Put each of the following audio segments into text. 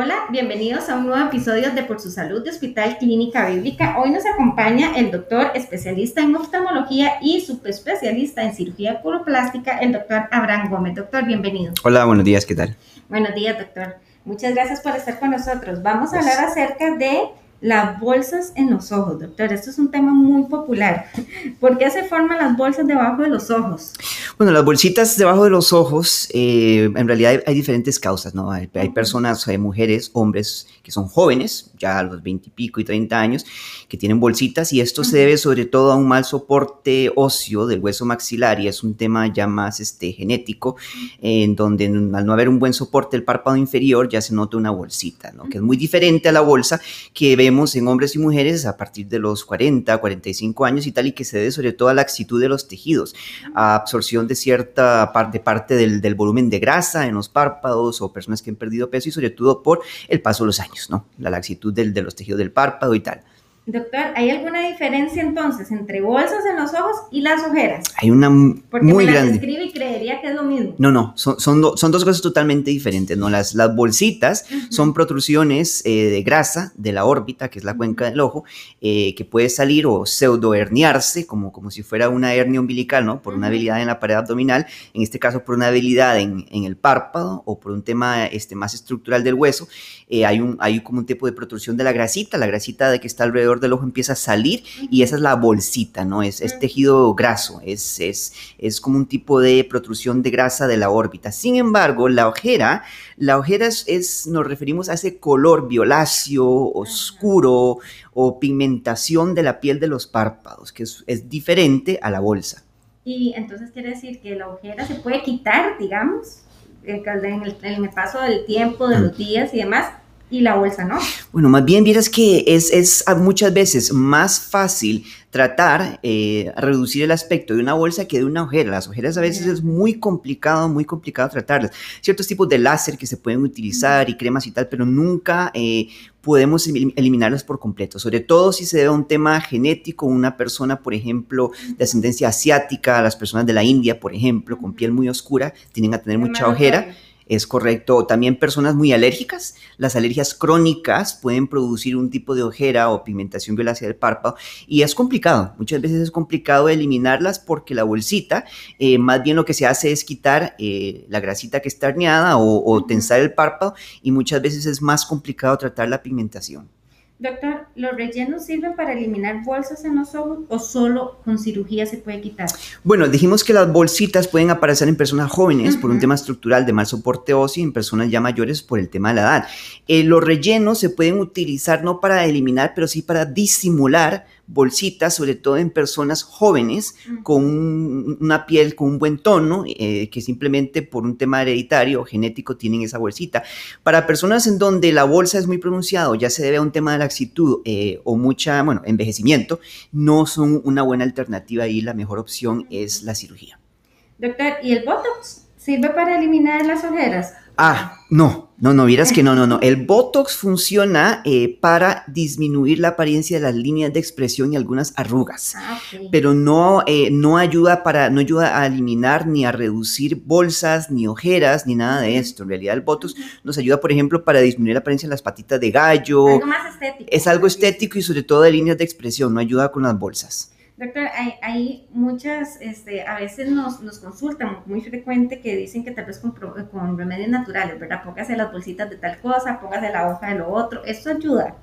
Hola, bienvenidos a un nuevo episodio de Por su Salud de Hospital Clínica Bíblica. Hoy nos acompaña el doctor especialista en oftalmología y subespecialista en cirugía coloplástica, el doctor Abraham Gómez. Doctor, bienvenido. Hola, buenos días, ¿qué tal? Buenos días, doctor. Muchas gracias por estar con nosotros. Vamos a hablar acerca de las bolsas en los ojos, doctor. Esto es un tema muy popular. ¿Por qué se forman las bolsas debajo de los ojos? Bueno, las bolsitas debajo de los ojos, eh, en realidad hay, diferentes causas, ¿no? Hay, personas, hay mujeres, hombres que son jóvenes, ya a los 20 y pico y 30 años, que tienen bolsitas y esto se debe sobre todo a un mal soporte óseo del hueso maxilar y es un tema ya más este, genético, en donde al no haber un buen soporte del párpado inferior ya se nota una bolsita, ¿no? Que es muy diferente a la bolsa que vemos en hombres y mujeres a partir de los 40, 45 años y tal y que se debe sobre todo a la laxitud de los tejidos, a absorción de cierta parte, parte del, volumen de grasa en los párpados o personas que han perdido peso y sobre todo por el paso de los años, ¿no? La laxitud de los tejidos del párpado y tal. Doctor, ¿hay alguna diferencia entonces entre bolsas en los ojos y las ojeras? Hay una Porque muy me grande. escribe y creería que es lo mismo. No, no, son, son, son dos cosas totalmente diferentes. ¿no? Las, las bolsitas son protrusiones eh, de grasa de la órbita, que es la cuenca del ojo, eh, que puede salir o pseudo herniarse, como, como si fuera una hernia umbilical, ¿no? Por una habilidad en la pared abdominal, en este caso por una habilidad en, en el párpado o por un tema este, más estructural del hueso. Eh, hay, un, hay como un tipo de protrusión de la grasita, la grasita de que está alrededor del ojo empieza a salir y esa es la bolsita, ¿no? Es, es tejido graso, es, es, es como un tipo de protrusión de grasa de la órbita. Sin embargo, la ojera, la ojera es, nos referimos a ese color violáceo, oscuro o pigmentación de la piel de los párpados, que es, es diferente a la bolsa. Y entonces quiere decir que la ojera se puede quitar, digamos, en el, en el paso del tiempo, de los días y demás, y la bolsa no. Bueno, más bien vieras que es, es muchas veces más fácil tratar, eh, reducir el aspecto de una bolsa que de una ojera. Las ojeras a veces es muy complicado, muy complicado tratarlas. Ciertos tipos de láser que se pueden utilizar y cremas y tal, pero nunca eh, podemos eliminarlas por completo, sobre todo si se debe a un tema genético, una persona, por ejemplo, de ascendencia asiática, las personas de la India, por ejemplo, con piel muy oscura, tienen a tener mucha ojera es correcto. También personas muy alérgicas. Las alergias crónicas pueden producir un tipo de ojera o pigmentación violácea del párpado y es complicado. Muchas veces es complicado eliminarlas porque la bolsita, eh, más bien lo que se hace es quitar eh, la grasita que está herniada o, o tensar el párpado y muchas veces es más complicado tratar la pigmentación. Doctor, ¿los rellenos sirven para eliminar bolsas en los ojos o solo con cirugía se puede quitar? Bueno, dijimos que las bolsitas pueden aparecer en personas jóvenes uh -huh. por un tema estructural de mal soporte óseo y en personas ya mayores por el tema de la edad. Eh, los rellenos se pueden utilizar no para eliminar, pero sí para disimular bolsitas, sobre todo en personas jóvenes con un, una piel con un buen tono, eh, que simplemente por un tema hereditario o genético tienen esa bolsita. Para personas en donde la bolsa es muy pronunciada, ya se debe a un tema de laxitud eh, o mucha, bueno, envejecimiento, no son una buena alternativa y la mejor opción es la cirugía. Doctor, ¿y el Botox sirve para eliminar las ojeras? Ah, no, no, no, vieras que no, no, no. El Botox funciona eh, para disminuir la apariencia de las líneas de expresión y algunas arrugas, ah, okay. pero no, eh, no, ayuda para, no ayuda a eliminar ni a reducir bolsas, ni ojeras, ni nada de esto. En realidad el Botox nos ayuda, por ejemplo, para disminuir la apariencia de las patitas de gallo. Algo más estético. Es algo estético y sobre todo de líneas de expresión, no ayuda con las bolsas. Doctor, hay, hay muchas, este, a veces nos, nos, consultan muy frecuente que dicen que tal vez con, con remedios naturales, ¿verdad? Póngase las bolsitas de tal cosa, póngase la hoja de lo otro, ¿esto ayuda?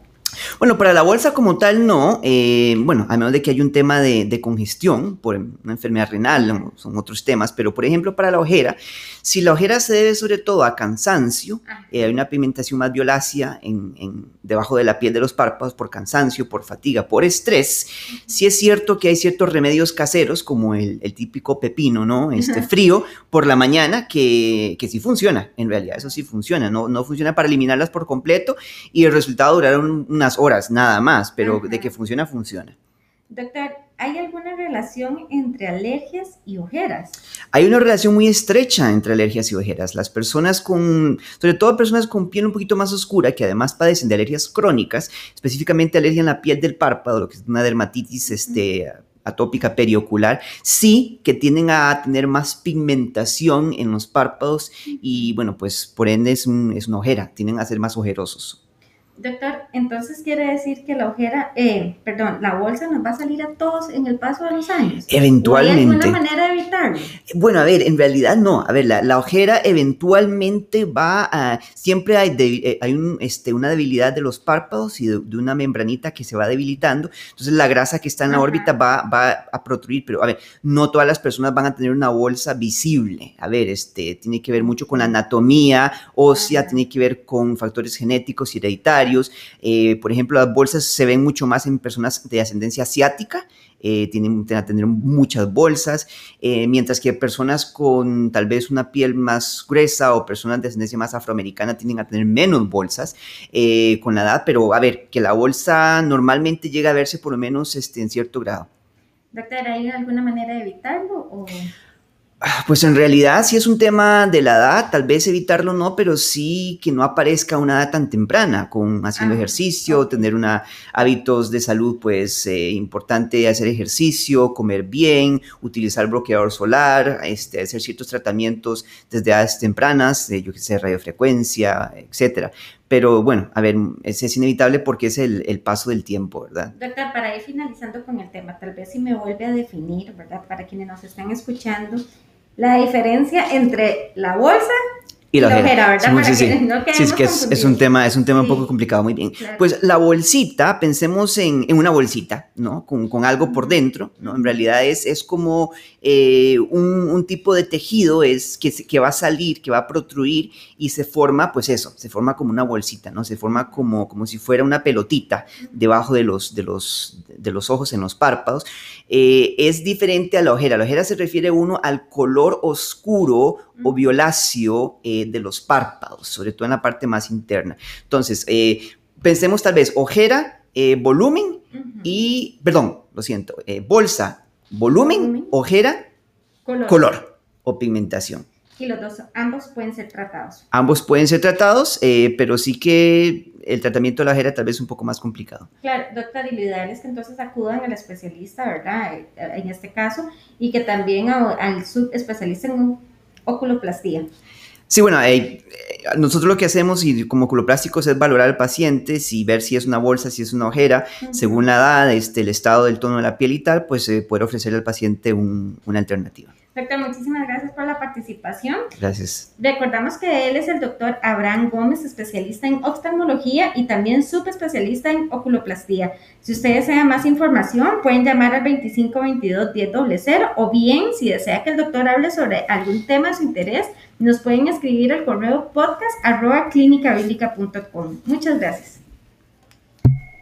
Bueno, para la bolsa como tal no, eh, bueno, a menos de que haya un tema de, de, congestión por una enfermedad renal, son otros temas, pero por ejemplo para la ojera, si la ojera se debe sobre todo a cansancio, eh, hay una pigmentación más violácea en, en, debajo de la piel de los párpados por cansancio, por fatiga, por estrés, sí es cierto que hay ciertos remedios caseros como el, el típico pepino, ¿no? Este frío por la mañana que, que sí funciona, en realidad eso sí funciona, no, no funciona para eliminarlas por completo y el resultado duraron unas horas nada más, pero Ajá. de que funciona, funciona. Doctor, ¿hay alguna relación entre alergias y ojeras? Hay una relación muy estrecha entre alergias y ojeras. Las personas con, sobre todo personas con piel un poquito más oscura, que además padecen de alergias crónicas, específicamente alergia en la piel del párpado, lo que es una dermatitis este, atópica periocular, sí que tienden a tener más pigmentación en los párpados y bueno, pues por ende es, es una ojera, tienden a ser más ojerosos. Doctor, entonces quiere decir que la ojera, eh, perdón, la bolsa nos va a salir a todos en el paso de los años. Eventualmente. ¿Hay alguna manera de evitarlo? Bueno, a ver, en realidad no. A ver, la, ojera eventualmente va a. Siempre hay, eh, hay un, este, una debilidad de los párpados y de, una membranita que se va debilitando. Entonces la grasa que está en la órbita va, va a protruir. Pero a ver, no todas las personas van a tener una bolsa visible. A ver, este, tiene que ver mucho con la anatomía ósea, tiene que ver con factores genéticos y hereditarios eh, por ejemplo, las bolsas se ven mucho más en personas de ascendencia asiática, eh, tienen, a tener muchas bolsas, eh, mientras que personas con tal vez una piel más gruesa o personas de ascendencia más afroamericana tienden a tener menos bolsas con la edad, pero a ver, que la bolsa normalmente llega a verse por lo menos este, en cierto grado. Doctor, ¿hay alguna manera de evitarlo? O... Pues en realidad si es un tema de la edad, tal vez evitarlo no, pero sí que no aparezca una edad tan temprana, con haciendo ah, ejercicio, tener una, hábitos de salud, pues eh, importante hacer ejercicio, comer bien, utilizar bloqueador solar, este, hacer ciertos tratamientos desde edades tempranas, yo que sé, radiofrecuencia, etcétera. Pero bueno, a ver, es, es inevitable porque es el, el, paso del tiempo, ¿verdad? Doctor, para ir finalizando con el tema, tal vez si me vuelve a definir, ¿verdad? Para quienes nos están escuchando, la diferencia entre la bolsa y la ojera, ¿verdad? Sí, sí, sí. es que es, un tema, es un tema un poco complicado, muy bien. Pues la bolsita, pensemos en, en una bolsita, ¿no? Con, con, algo por dentro, ¿no? En realidad es, es como eh, un, un, tipo de tejido es que, que va a salir, que va a protruir y se forma, pues eso, se forma como una bolsita, ¿no? Se forma como, como si fuera una pelotita debajo de los, de los, de los ojos, en los párpados. Eh, es diferente a la ojera. La ojera se refiere uno al color oscuro o violáceo eh, de los párpados, sobre todo en la parte más interna. Entonces, eh, pensemos tal vez ojera, volumen y, perdón, lo siento, bolsa, volumen, ojera, color o pigmentación. Y los dos, ambos pueden ser tratados. Ambos pueden ser tratados, eh, pero sí que el tratamiento de la ojera tal vez es un poco más complicado. Claro, doctor, y lo ideal es que entonces acudan al especialista, ¿verdad? Eh, en este caso, y que también al subespecialista en oculoplastía. Sí, bueno, eh, nosotros lo que hacemos y como oculoplásticos es valorar al paciente, si ver si es una bolsa, si es una ojera, según la edad, este, el estado del tono de la piel y tal, pues se puede ofrecerle al paciente una alternativa. Doctor, muchísimas gracias por la participación. Gracias. Recordamos que él es el doctor Abraham Gómez, especialista en oftalmología y también subespecialista en oculoplastía. Si usted desea más información, pueden llamar al 2522-1000 o bien, si desea que el doctor hable sobre algún tema de su interés, nos pueden escribir al correo podcast arroba Muchas gracias.